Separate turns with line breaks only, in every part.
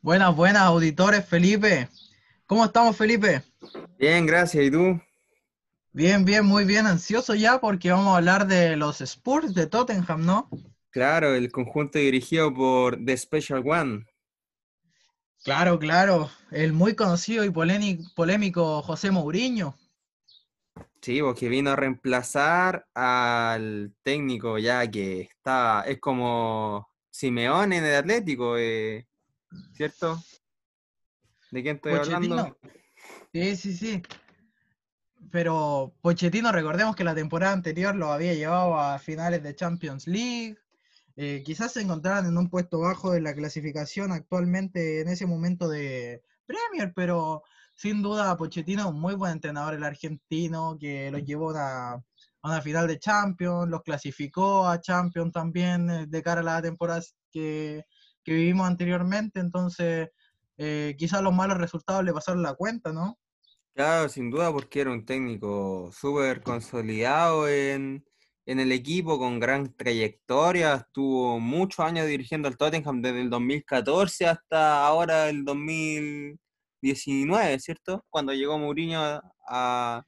Buenas, buenas auditores, Felipe. ¿Cómo estamos, Felipe?
Bien, gracias. ¿Y tú?
Bien, bien, muy bien, ansioso ya porque vamos a hablar de los Spurs de Tottenham, ¿no?
Claro, el conjunto dirigido por The Special One.
Claro, claro, el muy conocido y polémico José Mourinho.
Sí, porque vino a reemplazar al técnico ya que está, es como Simeone en el Atlético, eh, ¿cierto? ¿De quién estoy hablando?
Sí, sí, sí. Pero Pochettino, recordemos que la temporada anterior lo había llevado a finales de Champions League. Eh, quizás se encontraran en un puesto bajo de la clasificación actualmente en ese momento de Premier, pero sin duda Pochettino es un muy buen entrenador el argentino que los llevó a una, final de Champions, los clasificó a Champions también eh, de cara a la temporada que, que vivimos anteriormente, entonces eh, quizás los malos resultados le pasaron la cuenta, ¿no?
Claro, sin duda, porque era un técnico súper consolidado en, el equipo, con gran trayectoria. Estuvo muchos años dirigiendo al Tottenham desde el 2014 hasta ahora el 2019, ¿cierto? Cuando llegó Mourinho a,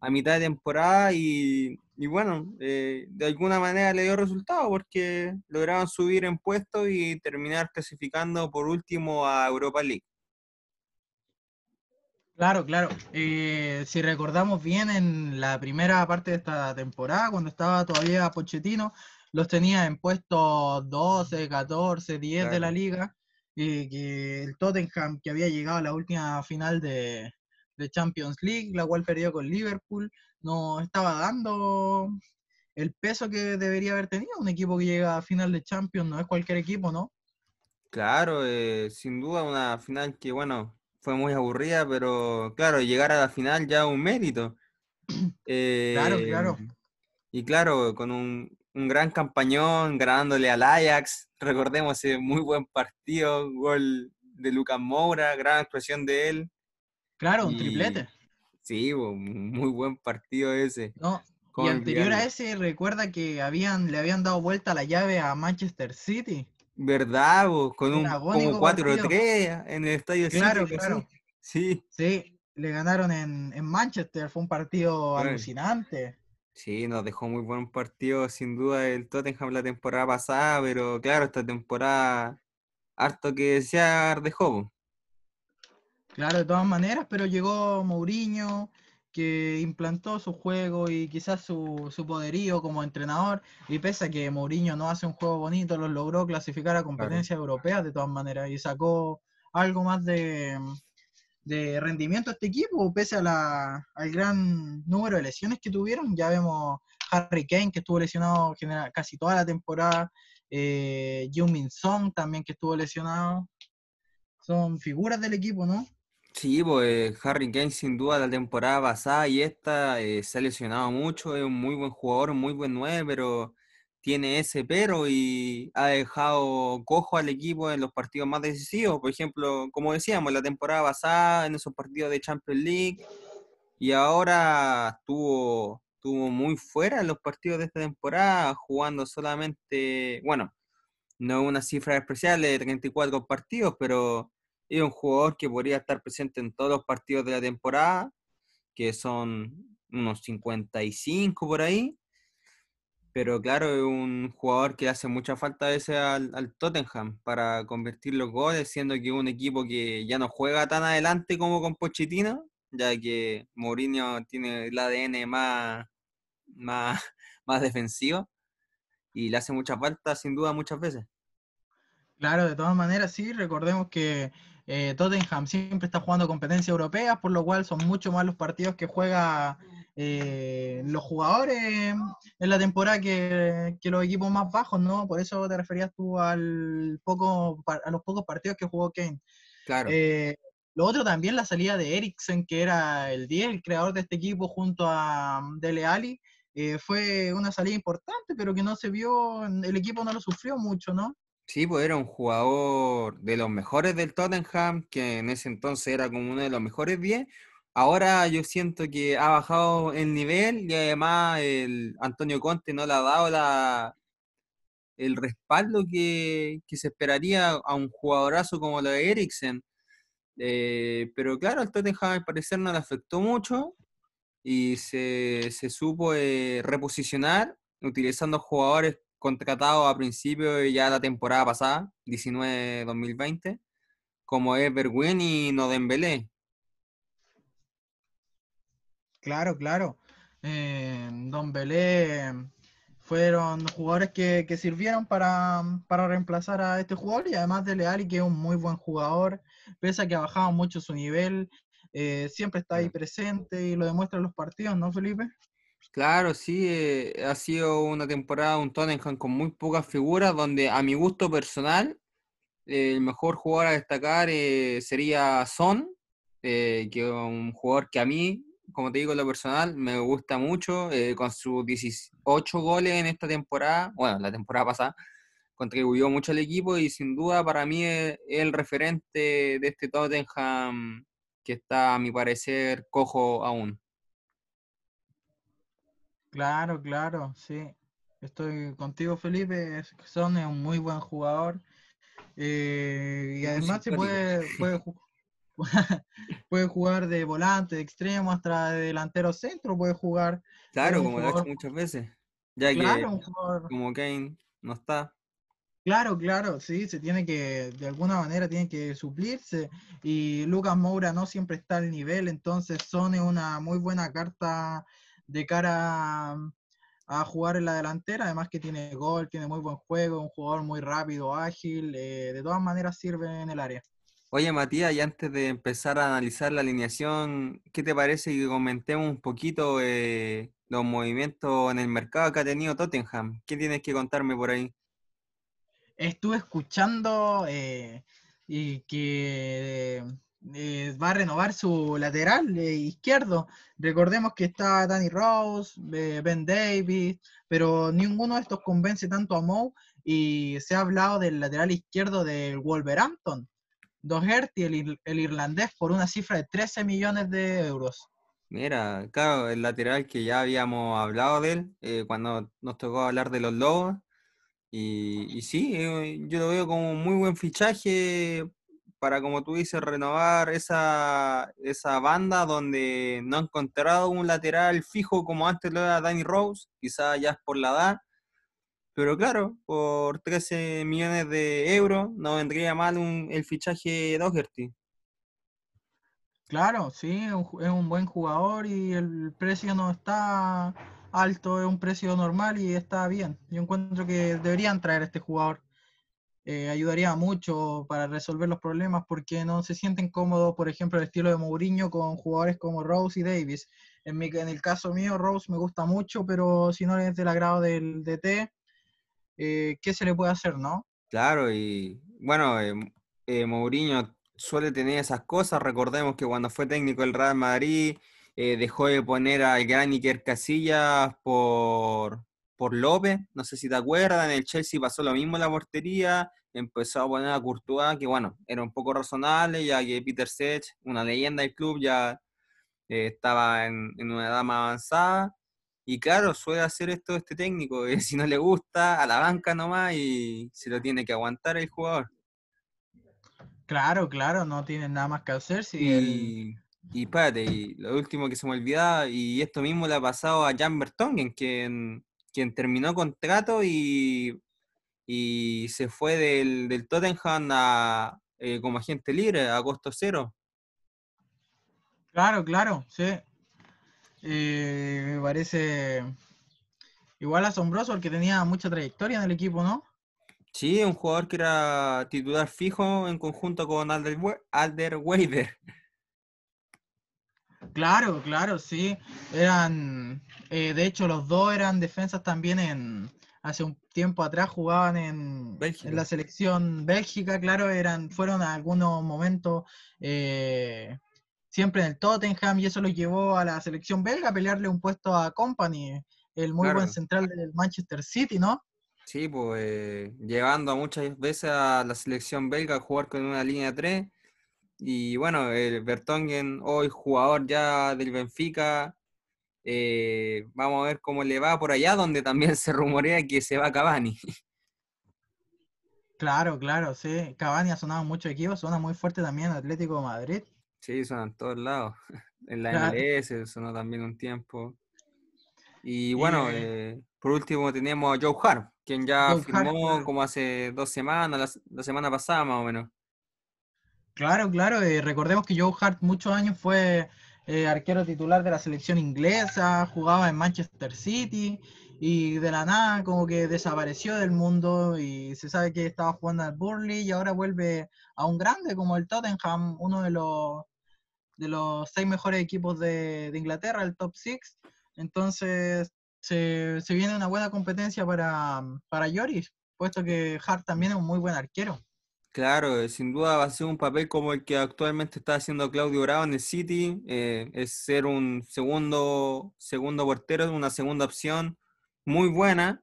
a mitad de temporada y y bueno, eh, de alguna manera le dio resultado porque lograron subir en puestos y terminar clasificando por último a Europa League.
Claro, claro. Eh, si recordamos bien, en la primera parte de esta temporada, cuando estaba todavía Pochettino, los tenía en puestos 12, 14, 10 de la liga. Y que el Tottenham, que había llegado a la última final de, de Champions League, la cual perdió con Liverpool, no estaba dando el peso que debería haber tenido. Un equipo que llega a final de Champions no es cualquier equipo, ¿no?
Claro, eh, sin duda una final que, bueno, fue muy aburrida, pero claro, llegar a la final ya un mérito.
claro, claro.
Eh, y claro, con un, un, gran campañón, ganándole al Ajax, recordemos ese muy buen partido, gol de Lucas Moura, gran expresión de él.
Claro, un triplete.
Sí, muy buen partido ese.
No, y anterior a ese, recuerda que habían, le habían dado vuelta la llave a Manchester City.
¿Verdad? Con un, como 4-3 en el estadio
Claro, claro. Sí. Sí, le ganaron en, Manchester, fue un partido alucinante.
Sí, nos dejó muy buen partido, sin duda, el Tottenham la temporada pasada, pero claro, esta temporada harto que se dejó.
Claro, de todas maneras, pero llegó Mourinho, que implantó su juego y quizás su, poderío como entrenador, y pese a que Mourinho no hace un juego bonito, lo logró clasificar a competencias europeas de todas maneras, y sacó algo más de, rendimiento a este equipo, pese a la, al gran número de lesiones que tuvieron. Ya vemos Harry Kane, que estuvo lesionado casi toda la temporada, eh, Min Song también, que estuvo lesionado. Son figuras del equipo, ¿no?
Sí, pues Harry Kane sin duda la temporada pasada y esta eh, se ha lesionado mucho, es un muy buen jugador, muy buen 9, pero tiene ese pero y ha dejado cojo al equipo en los partidos más decisivos. Por ejemplo, como decíamos, la temporada pasada en esos partidos de Champions League y ahora estuvo, estuvo muy fuera en los partidos de esta temporada, jugando solamente, bueno, no una cifra especial de 34 partidos, pero es un jugador que podría estar presente en todos los partidos de la temporada, que son unos 55 por ahí. Pero claro, es un jugador que hace mucha falta a veces al, Tottenham para convertir los goles, siendo que es un equipo que ya no juega tan adelante como con Pochettino, ya que Mourinho tiene el ADN más, más, más defensivo y le hace mucha falta sin duda muchas veces.
Claro, de todas maneras, sí, recordemos que eh, Tottenham siempre está jugando competencias europeas, por lo cual son mucho más los partidos que juega eh, los jugadores en la temporada que, los equipos más bajos, ¿no? Por eso te referías tú al poco, a los pocos partidos que jugó Kane.
Claro.
Eh, lo otro también la salida de Eriksen, que era el 10, el creador de este equipo junto a Dele Alli, fue una salida importante, pero que no se vio, el equipo no lo sufrió mucho, ¿no?
Sí, pues era un jugador de los mejores del Tottenham, que en ese entonces era como uno de los mejores 10. Ahora yo siento que ha bajado el nivel y además el Antonio Conte no le ha dado el respaldo que, se esperaría a un jugadorazo como lo de Eriksen. Eh, pero claro, al Tottenham al parecer no le afectó mucho y se, supo eh, reposicionar utilizando jugadores contratados a principio de ya la temporada pasada, 19-2020, como es Bergwijn y Nodembele.
Claro, claro. Eh, Don Belé fueron jugadores que, sirvieron para, reemplazar a este jugador y además de Leali, que es un muy buen jugador, pese a que ha bajado mucho su nivel, eh, siempre está ahí presente y lo demuestra en los partidos, ¿no, Felipe?
Claro, sí, eh, ha sido una temporada, un Tottenham con muy pocas figuras, donde a mi gusto personal, el mejor jugador a destacar eh, sería Son, que es un jugador que a mí como te digo, lo personal, me gusta mucho, eh, con sus 18 goles en esta temporada, bueno, la temporada pasada, contribuyó mucho al equipo y sin duda para mí es, el referente de este Tottenham que está, a mi parecer, cojo aún.
Claro, claro, sí. Estoy contigo, Felipe. Son es un muy buen jugador. Eh, y además se puede, puede, puede jugar de volante, de extremo, hasta de delantero centro, puede jugar.
Claro, como lo ha hecho muchas veces. Ya que como Kane no está.
Claro, claro, sí, se tiene que, de alguna manera tiene que suplirse y Lucas Moura no siempre está al nivel, entonces Son es una muy buena carta de cara a, jugar en la delantera, además que tiene gol, tiene muy buen juego, un jugador muy rápido, ágil, eh, de todas maneras sirve en el área.
Oye, Matías, y antes de empezar a analizar la alineación, ¿qué te parece que comentemos un poquito eh, los movimientos en el mercado que ha tenido Tottenham? ¿Qué tienes que contarme por ahí?
Estuve escuchando eh, y que eh, va a renovar su lateral izquierdo. Recordemos que está Danny Rose, Ben Davis, pero ninguno de estos convence tanto a Moe y se ha hablado del lateral izquierdo del Wolverhampton Doherty, el, el irlandés, por una cifra de 13 millones de euros.
Mira, claro, el lateral que ya habíamos hablado de él eh, cuando nos tocó hablar de los Lobos. Y, y sí, eh, yo lo veo como un muy buen fichaje para, como tú dices, renovar esa, esa banda donde no ha encontrado un lateral fijo como antes lo era Danny Rose, quizás ya es por la edad, pero claro, por 13 millones de euros no vendría mal el fichaje de Doherty.
Claro, sí, es un, buen jugador y el precio no está alto, es un precio normal y está bien. Yo encuentro que deberían traer a este jugador. Eh, ayudaría mucho para resolver los problemas porque no se sienten cómodos, por ejemplo, el estilo de Mourinho con jugadores como Rose y Davis. En, mi, el caso mío, Rose me gusta mucho, pero si no es del agrado del DT, eh, qué se le puede hacer, ¿no?
Claro, y bueno, eh, eh, Mourinho suele tener esas cosas. Recordemos que cuando fue técnico del Real Madrid, dejó de poner al gran Iker Casillas por, por López. No sé si te acuerdas, en el Chelsea pasó lo mismo en la portería. Empezó a poner a Courtois, que bueno, era un poco razonable, ya que Peter Sech, una leyenda del club, ya estaba en, en una edad más avanzada. Y claro, suele hacer esto este técnico, eh, si no le gusta, a la banca nomás y se lo tiene que aguantar el jugador.
Claro, claro, no tiene nada más que hacer. Si
y, y espérate, y lo último que se me olvidaba, y esto mismo le ha pasado a Jan Bertongen, quien, quien terminó contrato y, y se fue del, del Tottenham a, eh, como agente libre a costo cero.
Claro, claro, sí. Eh, me parece igual asombroso porque tenía mucha trayectoria en el equipo, ¿no?
Sí, un jugador que era titular fijo en conjunto con Alder, Alder Weider.
Claro, claro, sí. Eran, eh, de hecho, los dos eran defensas también en, hace un tiempo atrás jugaban en, en la selección Bélgica, claro, eran, fueron algunos momentos eh, siempre en el Tottenham y eso lo llevó a la selección belga a pelearle un puesto a Company, el muy buen central del Manchester City, ¿no?
Sí, pues eh, llevando muchas veces a la selección belga a jugar con una línea 3. Y bueno, el Bertongen, hoy jugador ya del Benfica, eh, vamos a ver cómo le va por allá, donde también se rumorea que se va Cavani.
Claro, claro, sí. Cavani ha sonado en muchos equipos, suena muy fuerte también Atlético de Madrid.
Sí, son en todos lados. En la
Claro.
MLS sonó también un tiempo. Y bueno,
eh,
eh, por último tenemos a Joe Hart, quien ya
Joe Hart,
firmó
claro.
como hace dos semanas, la, la semana pasada más o menos.
Claro, claro. eh, recordemos que Joe Hart muchos años fue eh, arquero titular de la selección inglesa, jugaba en Manchester City y de la nada como que desapareció del mundo y se sabe que estaba jugando al Burnley y ahora vuelve a un grande como el Tottenham, uno de los, de los seis mejores equipos de, Inglaterra, el top six. Entonces se, viene una buena competencia para, para puesto que Hart también es un muy buen arquero.
Claro, eh, sin duda va a ser un papel como el que actualmente está haciendo Claudio Bravo en el City, eh, es ser un segundo, segundo portero, una segunda opción muy buena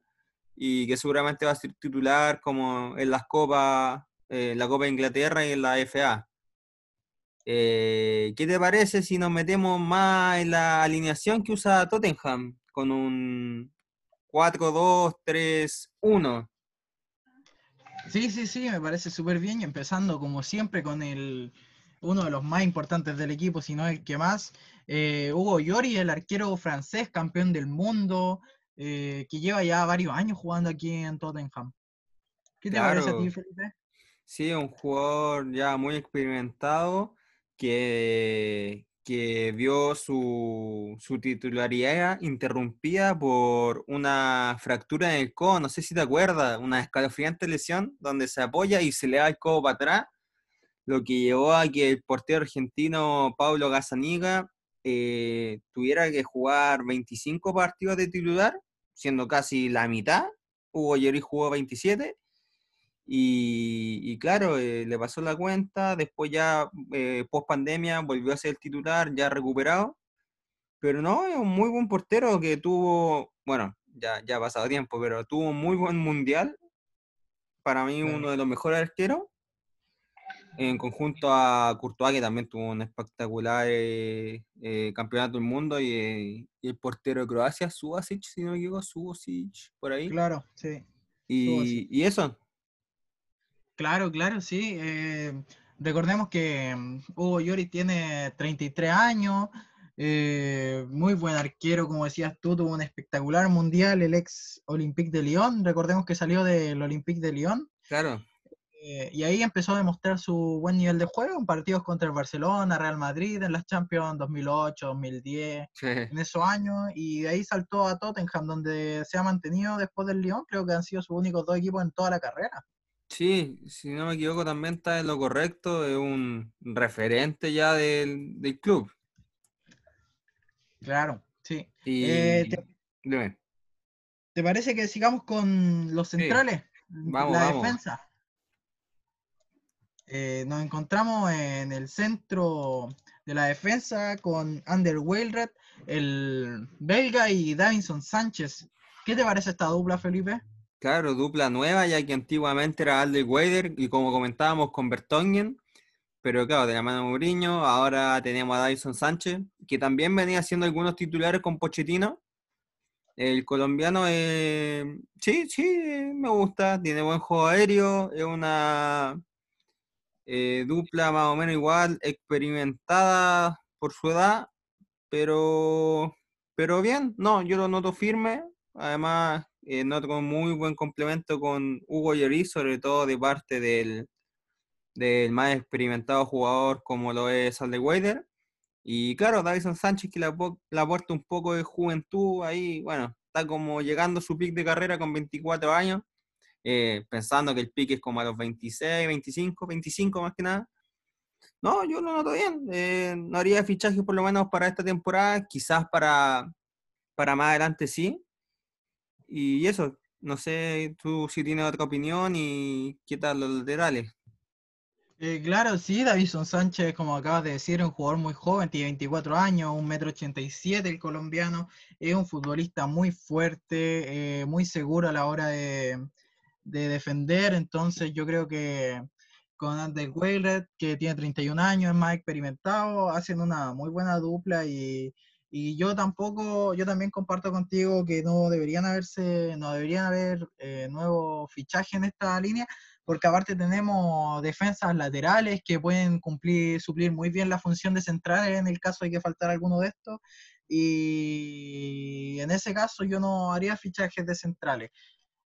y que seguramente va a ser titular como en las copas, eh, la Copa de Inglaterra y en la FA. Eh, ¿qué te parece si nos metemos más en la alineación que usa Tottenham con un 4-2-3-1?
Sí, sí, sí, me parece súper bien. Y empezando como siempre con el uno de los más importantes del equipo, si no el que más, eh, Hugo Lloris, el arquero francés, campeón del mundo, eh, que lleva ya varios años jugando aquí en Tottenham. ¿Qué te parece a ti, Felipe?
sí, un jugador ya muy experimentado que, que vio su, su titularidad interrumpida por una fractura en el codo, no sé si te acuerdas, una escalofriante lesión donde se apoya y se le da el codo para atrás, lo que llevó a que el portero argentino Pablo Gazzaniga eh, tuviera que jugar 25 partidos de titular, siendo casi la mitad. Hugo Lloris jugó 27 y, y claro, eh, le pasó la cuenta, después ya eh, post pandemia volvió a ser el titular, ya recuperado, pero no, es un muy buen portero que tuvo, bueno, ya, ya ha pasado tiempo, pero tuvo un muy buen mundial, para mí uno de los mejores arqueros, en conjunto a Courtois, que también tuvo un espectacular eh, eh, campeonato del mundo, y, eh, y el portero de Croacia, Subasic, si no me equivoco, Subasic, por ahí.
Claro, sí.
Y, y eso,
Claro, claro, sí. eh, recordemos que mm, Hugo Lloris tiene 33 años, eh, muy buen arquero, como decías tú, tuvo un espectacular mundial, el ex Olympique de Lyon. Recordemos que salió del Olympique de Lyon
claro.
eh, y ahí empezó a demostrar su buen nivel de juego en partidos contra el Barcelona, Real Madrid, en las Champions 2008, 2010, en esos años, y de ahí saltó a Tottenham, donde se ha mantenido después del Lyon. Creo que han sido sus únicos dos equipos en toda la carrera.
Sí, si no me equivoco, también está en lo correcto, es un referente ya del, del club.
Claro, sí.
Y
Eh, ¿te,
dime,
te parece que sigamos con los
Sí,
centrales?
vamos,
la
vamos.
defensa. Eh, nos encontramos en el centro de la defensa con Ander Weilred, el belga y Davinson Sánchez. ¿Qué te parece esta dupla, Felipe?
Claro, dupla nueva, ya que antiguamente era Alde Weider y como comentábamos con Bertongen, pero claro, de la mano de Mourinho, ahora tenemos a Davison Sánchez, que también venía haciendo algunos titulares con Pochettino. El colombiano, eh, sí, sí, me gusta, tiene buen juego aéreo, es una eh, dupla más o menos igual, experimentada por su edad, pero, pero bien, no, yo lo noto firme, además eh, noto con muy buen complemento con Hugo Lloris, sobre todo de parte del, del más experimentado jugador como lo es Alderweireld. Y claro, Davison Sánchez que le, apo- le aporta un poco de juventud ahí, bueno, está como llegando su pick de carrera con 24 años, eh, pensando que el pick es como a los 26, 25, 25 más que nada. No, yo lo noto bien. eh, no haría fichaje por lo menos para esta temporada, quizás para, para más adelante sí. Y eso, no sé tú si tienes otra opinión y qué tal los laterales.
Eh, claro, sí, Davison Sánchez, como acabas de decir, es un jugador muy joven, tiene 24 años, 1,87 m el colombiano, es un futbolista muy fuerte, eh, muy seguro a la hora de, de defender, entonces yo creo que con Ander Weilert, que tiene 31 años, es más experimentado, hacen una muy buena dupla y, y yo tampoco, yo también comparto contigo que no deberían haberse, no deberían haber eh, nuevos fichajes en esta línea, porque aparte tenemos defensas laterales que pueden cumplir, suplir muy bien la función de centrales en el caso de que faltara alguno de estos. Y en ese caso yo no haría fichajes de centrales.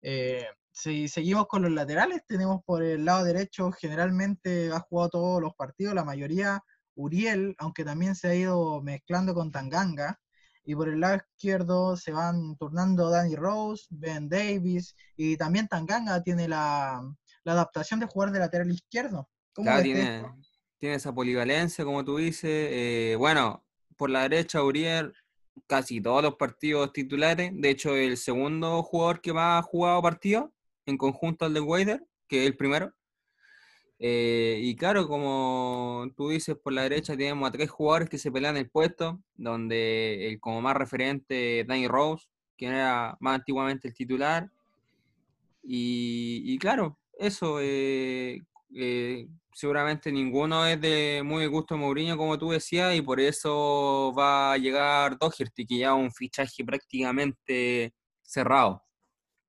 Eh, si seguimos con los laterales, tenemos por el lado derecho, generalmente ha jugado todos los partidos, la mayoría Uriel, aunque también se ha ido mezclando con Tanganga. Y por el lado izquierdo se van turnando Danny Rose, Ben Davis y también Tanganga tiene la, adaptación de jugar de lateral izquierdo.
¿Cómo tiene, tiene, esa polivalencia, como tú dices. Eh, bueno, por la derecha Uriel casi todos los partidos titulares. De hecho, el segundo jugador que más ha jugado partido en conjunto al de Wader, que es el primero. Eh, y claro, como tú dices, por la derecha tenemos a tres jugadores que se pelean el puesto, donde el como más referente Danny Rose, quien era más antiguamente el titular. Y, claro, eso, eh, eh, seguramente ninguno es de muy gusto Mourinho, como tú decías, y por eso va a llegar Doherty, que ya es un fichaje prácticamente cerrado.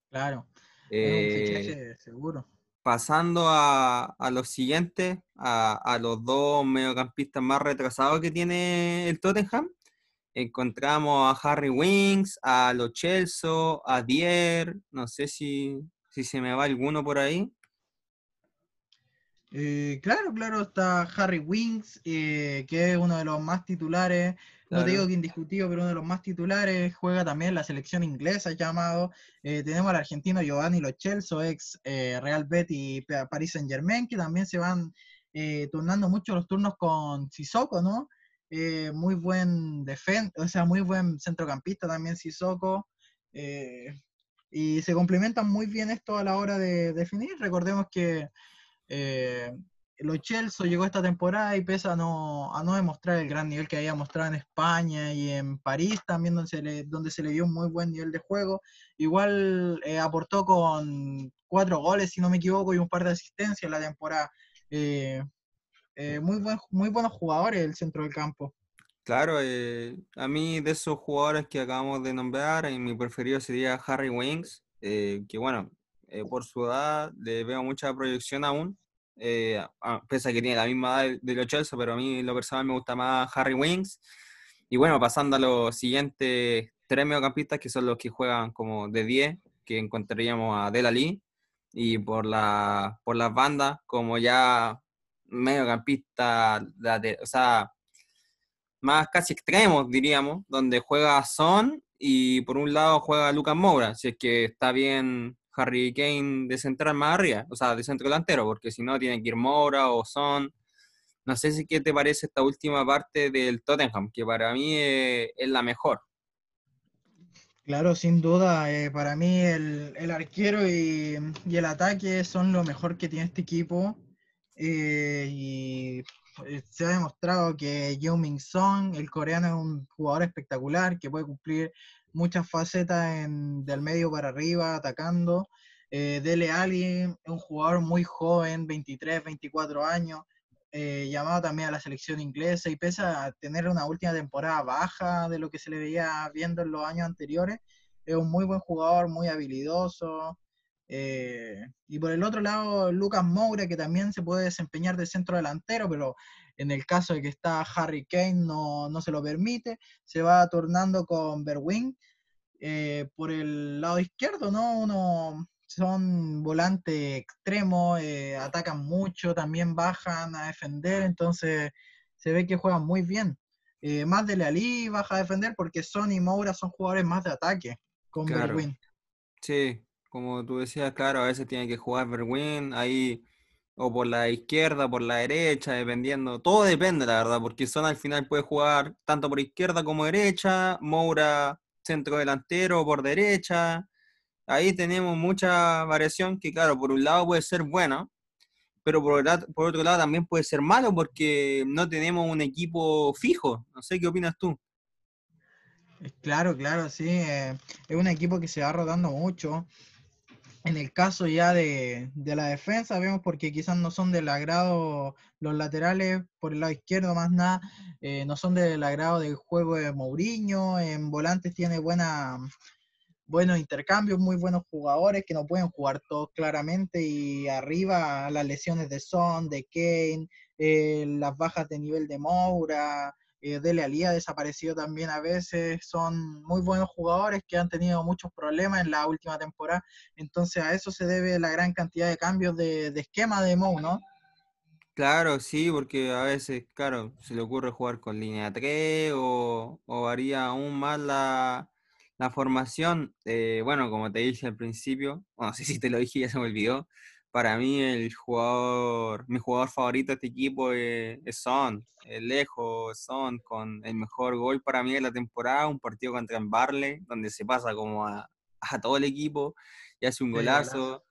Claro, es un fichaje seguro
pasando a, los siguientes, a, los dos mediocampistas más retrasados que tiene el Tottenham, encontramos a Harry Wings, a Lo Chelsea, a Dier, no sé si, si se me va alguno por ahí.
Eh, claro, claro, está Harry Wings, eh, que es uno de los más titulares no te digo que indiscutido, pero uno de los más titulares, juega también la selección inglesa llamado. Eh, tenemos al argentino Giovanni Lo ex Real Betis y Paris Saint Germain, que también se van turnando mucho los turnos con Sissoko, ¿no? muy buen defensa, o sea, muy buen centrocampista también Sissoko. y se complementan muy bien esto a la hora de definir. Recordemos que lo Chelsea llegó esta temporada y pese a no, a no demostrar el gran nivel que había mostrado en España y en París también donde se le, donde se le dio un muy buen nivel de juego, igual eh, aportó con cuatro goles, si no me equivoco, y un par de asistencias en la temporada. Eh, eh, muy, buen, muy buenos jugadores el centro del campo.
Claro, a mí de esos jugadores que acabamos de nombrar, mi preferido sería Harry Wings, que bueno, por su edad le veo mucha proyección aún, eh, pese a que tiene la misma edad de los Chelsea, pero a mí lo personal me gusta más Harry Wings. Y bueno, pasando a los siguientes tres mediocampistas, que son los que juegan como de 10, que encontraríamos a Delali, y por, la, por las bandas, como ya mediocampista, o sea, más casi extremos, diríamos, donde juega Son y por un lado juega Lucas Moura, si es que está bien Harry Kane de central más arriba, o sea, de centro delantero, porque si no tiene que ir o Son. No sé si qué te parece esta última parte del Tottenham, que para mí es, la mejor.
Claro, sin duda, eh, para mí el, arquero y, el ataque son lo mejor que tiene este equipo. Eh, y eh, se ha demostrado que Yeo Min Song, el coreano, es un jugador espectacular que puede cumplir muchas facetas en, del medio para arriba, atacando. Eh, Dele Alli es un jugador muy joven, 23, 24 años, eh, llamado también a la selección inglesa y pese a tener una última temporada baja de lo que se le veía viendo en los años anteriores, es un muy buen jugador, muy habilidoso. Eh, y por el otro lado, Lucas Moura, que también se puede desempeñar de centro delantero, pero en el caso de que está Harry Kane no, se lo permite, se va tornando con Berwin eh, por el lado izquierdo, ¿no? Uno son volantes extremos, eh, atacan mucho, también bajan a defender, entonces se ve que juegan muy bien. Eh, más de Lealí baja a defender porque Son y Moura son jugadores más de ataque con Berwin.
Sí, como tú decías, claro, a veces tiene que jugar Berwin, ahí o por la izquierda, por la derecha, dependiendo. Todo depende, la verdad, porque Son al final puede jugar tanto por izquierda como derecha, Moura centro delantero por derecha. Ahí tenemos mucha variación que, claro, por un lado puede ser buena, pero por, por otro lado también puede ser malo porque no tenemos un equipo fijo. No sé qué opinas tú.
Claro, claro, sí. Eh, es un equipo que se va rodando mucho. En el caso ya de, la defensa, vemos porque quizás no son del agrado los laterales por el lado izquierdo, más nada, eh, no son del agrado del juego de Mourinho. En volantes tiene buena, buenos intercambios, muy buenos jugadores que no pueden jugar todos claramente y arriba las lesiones de Son, de Kane, eh, las bajas de nivel de Moura, eh, Dele ha desaparecido también a veces, son muy buenos jugadores que han tenido muchos problemas en la última temporada, entonces a eso se debe la gran cantidad de cambios de, de esquema de Mou, ¿no?
Claro, sí, porque a veces, claro, se le ocurre jugar con línea 3 o, o varía aún más la, la formación. Eh, bueno, como te dije al principio, no sé si te lo dije, ya se me olvidó. Para mí el jugador, mi jugador favorito de este equipo es, Son, es lejos Son, con el mejor gol para mí de la temporada, un partido contra el Barley, donde se pasa como a, a todo el equipo y hace un golazo.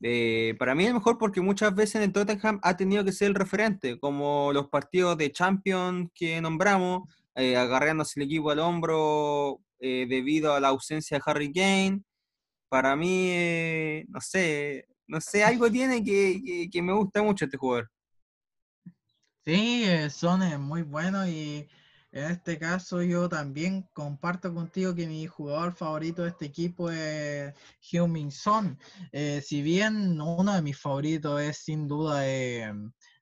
Eh, para mí es mejor porque muchas veces en el Tottenham ha tenido que ser el referente, como los partidos de Champions que nombramos, eh, agarrándose el equipo al hombro eh, debido a la ausencia de Harry Kane. Para mí, eh, no sé, no sé, algo tiene que, que, me gusta mucho este jugador.
Sí, Son es muy bueno y en este caso yo también comparto contigo que mi jugador favorito de este equipo es Heung-Min Son. Eh, si bien uno de mis favoritos es sin duda eh,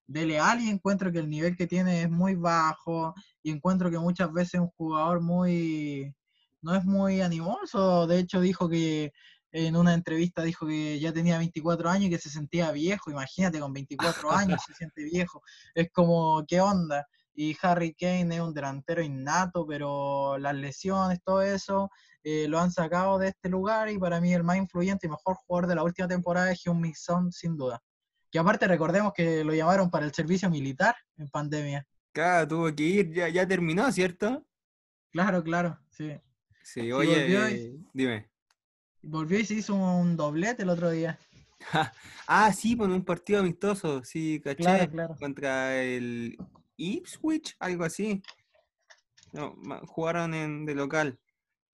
Dele Alli, encuentro que el nivel que tiene es muy bajo y encuentro que muchas veces es un jugador muy no es muy animoso. De hecho dijo que en una entrevista dijo que ya tenía 24 años y que se sentía viejo. Imagínate, con 24 años se siente viejo. Es como, ¿qué onda? y Harry Kane es un delantero innato, pero las lesiones, todo eso, eh, lo han sacado de este lugar y para mí el más influyente y mejor jugador de la última temporada es Hyun Son, sin duda. Que aparte recordemos que lo llamaron para el servicio militar en pandemia.
Claro, tuvo que ir, ya, ya terminó, ¿cierto?
Claro, claro, sí.
Sí, oye, eh, dime.
Volvió y se hizo un doblete el otro día.
ah, sí, con un partido amistoso, sí, caché. Claro, claro. Contra el Ipswich, algo así. No, jugaron en, de local.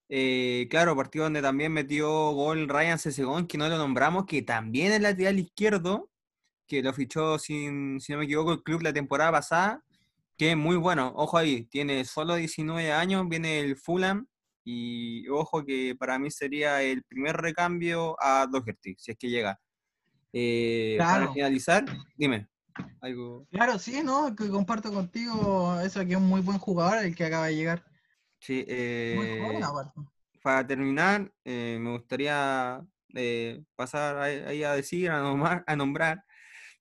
Eh, claro, partido donde también metió gol Ryan Sesegón, que no lo nombramos, que también es lateral izquierdo, que lo fichó, sin, si no me equivoco, el club la temporada pasada, que es muy bueno. Ojo ahí, tiene solo 19 años, viene el Fulham, y ojo que para mí sería el primer recambio a Doherty, si es que llega. Eh, para finalizar, dime.
Claro, sí, ¿no? Que comparto contigo eso que es un muy buen jugador el que acaba de llegar.
Sí, eh, para terminar, eh, me gustaría eh, pasar ahí a decir, a nombrar, a nombrar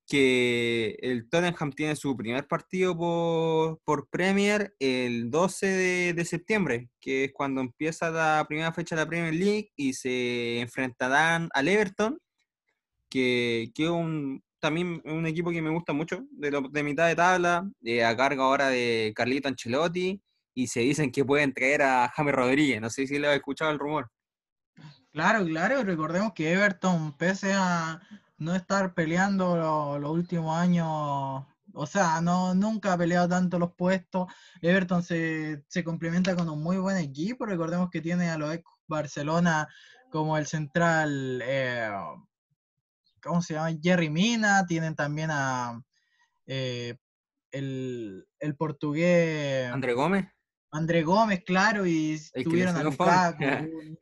que el Tottenham tiene su primer partido por, por Premier el 12 de, de, septiembre, que es cuando empieza la primera fecha de la Premier League y se enfrentarán al Everton, que, que un, también un equipo que me gusta mucho, de, de mitad de tabla, eh, a cargo ahora de Carlito Ancelotti, y se dicen que pueden traer a James Rodríguez. No sé si le ha escuchado el rumor.
Claro, claro, recordemos que Everton, pese a no estar peleando los últimos años, o sea, no, nunca ha peleado tanto los puestos, Everton se, se complementa con un muy buen equipo, recordemos que tiene a los ex Barcelona como el central eh, ¿cómo se llama? Jerry Mina, tienen también a eh, el, el, portugués.
André Gómez.
André Gómez, claro, y tuvieron a Lukaku.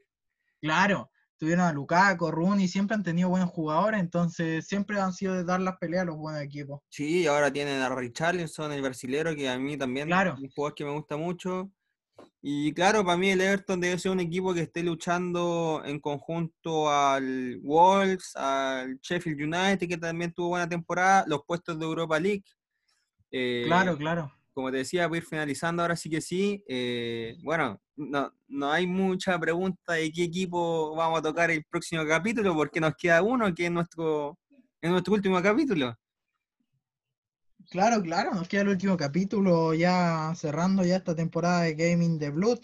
claro, tuvieron a Lukaku, Rooney, siempre han tenido buenos jugadores, entonces siempre han sido de dar las peleas a los buenos equipos.
Sí, ahora tienen a Richarlison, el brasilero, que a mí también
claro.
es un jugador que me gusta mucho. Y claro, para mí el Everton debe ser un equipo que esté luchando en conjunto al Wolves, al Sheffield United, que también tuvo buena temporada, los puestos de Europa League.
Eh, claro, claro.
Como te decía, voy a ir finalizando ahora sí que sí. Eh, bueno, no, no hay mucha pregunta de qué equipo vamos a tocar el próximo capítulo, porque nos queda uno que es nuestro, es nuestro último capítulo.
Claro, claro, nos queda el último capítulo ya cerrando ya esta temporada de Gaming the Blood.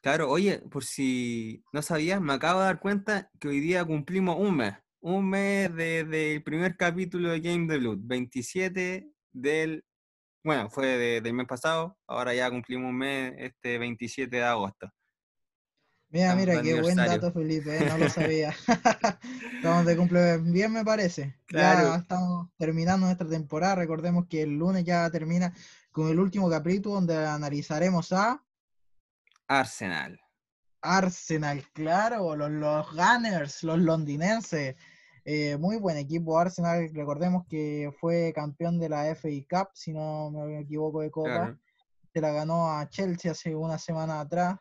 Claro, oye, por si no sabías, me acabo de dar cuenta que hoy día cumplimos un mes. Un mes desde el primer capítulo de Game the Blood, 27 del. Bueno, fue del mes pasado, ahora ya cumplimos un mes este 27 de agosto.
Mira, mira, qué buen dato, Felipe, eh, no lo sabía. estamos de cumple bien, me parece. Ya estamos terminando nuestra temporada. Recordemos que el lunes ya termina con el último capítulo donde analizaremos a
Arsenal.
Arsenal, claro, los, los Gunners, los londinenses. Eh, muy buen equipo Arsenal, recordemos que fue campeón de la FA Cup, si no me equivoco de Copa.
Claro,
Se la ganó a Chelsea hace una semana atrás.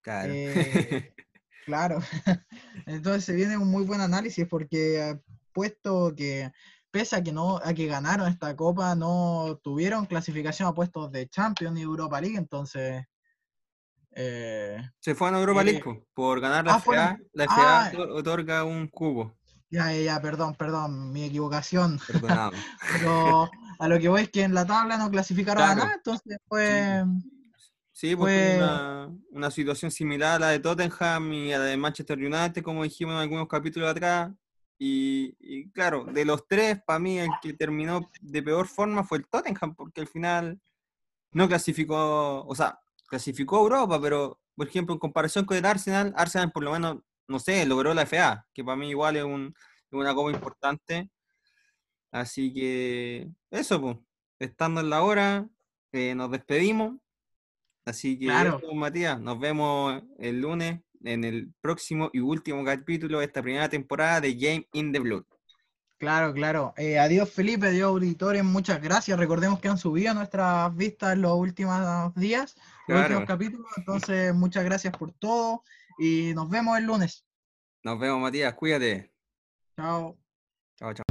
claro.
Eh, claro. Entonces se viene un muy buen análisis porque puesto que pese a que no a que ganaron esta copa no tuvieron clasificación a puestos de Champions y Europa League, entonces eh,
Se fue a Europa
Eh,
League po, por ganar la
ah,
FA. La FA
ah.
otor- otorga un cubo.
Ya, ya, perdón, perdón, mi equivocación. Pero a lo que voy es que en la tabla no clasificaron a
Claro.
nada, entonces fue
Sí, pues
Fue-
fue una, una situación similar a la de Tottenham y a la de Manchester United, como dijimos en algunos capítulos atrás. Y, y claro, de los tres, para mí el que terminó de peor forma fue el Tottenham, porque al final no clasificó, o sea, clasificó a Europa, pero por ejemplo, en comparación con el Arsenal, Arsenal por lo menos, no sé, logró la FA, que para mí igual es, un- es una copa importante. Así que eso, pues, estando en la hora, eh, nos despedimos. Así que
Claro.
eso, Matías, nos vemos el lunes en el próximo y último capítulo de esta primera temporada de Game in the Blood.
Claro, claro. Eh, adiós Felipe, adiós auditores, muchas gracias. Recordemos que han subido nuestras vistas en los últimos días, los
Claro.
últimos capítulos. Entonces, muchas gracias por todo y nos vemos el lunes.
Nos vemos, Matías, cuídate.
Chao.
Chao, chao.